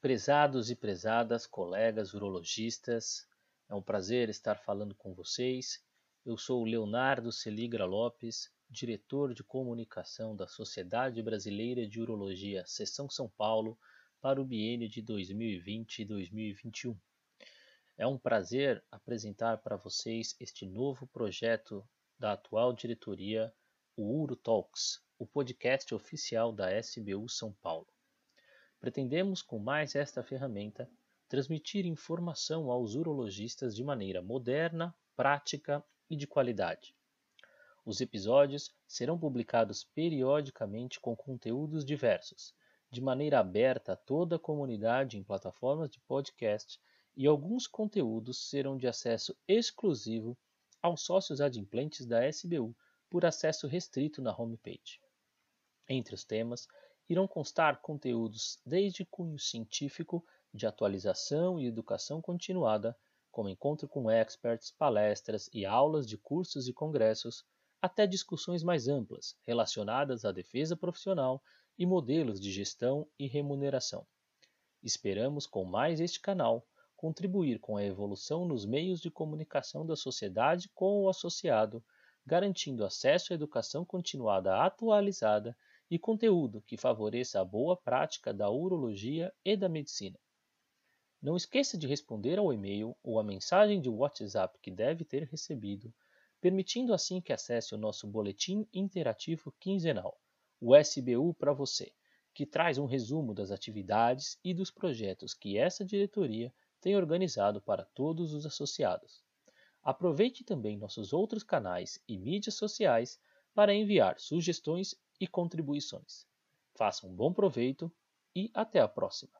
Prezados e prezadas, colegas urologistas, é um prazer estar falando com vocês. Eu sou Leonardo Celigra Lopes, diretor de comunicação da Sociedade Brasileira de Urologia, Seção São Paulo, para o biênio de 2020 e 2021. É um prazer apresentar para vocês este novo projeto da atual diretoria, o Uro Talks, o podcast oficial da SBU São Paulo. Pretendemos, com mais esta ferramenta, transmitir informação aos urologistas de maneira moderna, prática e de qualidade. Os episódios serão publicados periodicamente com conteúdos diversos, de maneira aberta a toda a comunidade em plataformas de podcast e alguns conteúdos serão de acesso exclusivo aos sócios adimplentes da SBU por acesso restrito na homepage. Entre os temas irão constar conteúdos desde cunho científico, de atualização e educação continuada, como encontro com experts, palestras e aulas de cursos e congressos, até discussões mais amplas relacionadas à defesa profissional e modelos de gestão e remuneração. Esperamos, com mais este canal, contribuir com a evolução nos meios de comunicação da sociedade com o associado, garantindo acesso à educação continuada atualizada e conteúdo que favoreça a boa prática da urologia e da medicina. Não esqueça de responder ao e-mail ou à mensagem de WhatsApp que deve ter recebido, permitindo assim que acesse o nosso boletim interativo quinzenal, o SBU para você, que traz um resumo das atividades e dos projetos que essa diretoria tem organizado para todos os associados. Aproveite também nossos outros canais e mídias sociais para enviar sugestões e contribuições. Faça um bom proveito e até a próxima!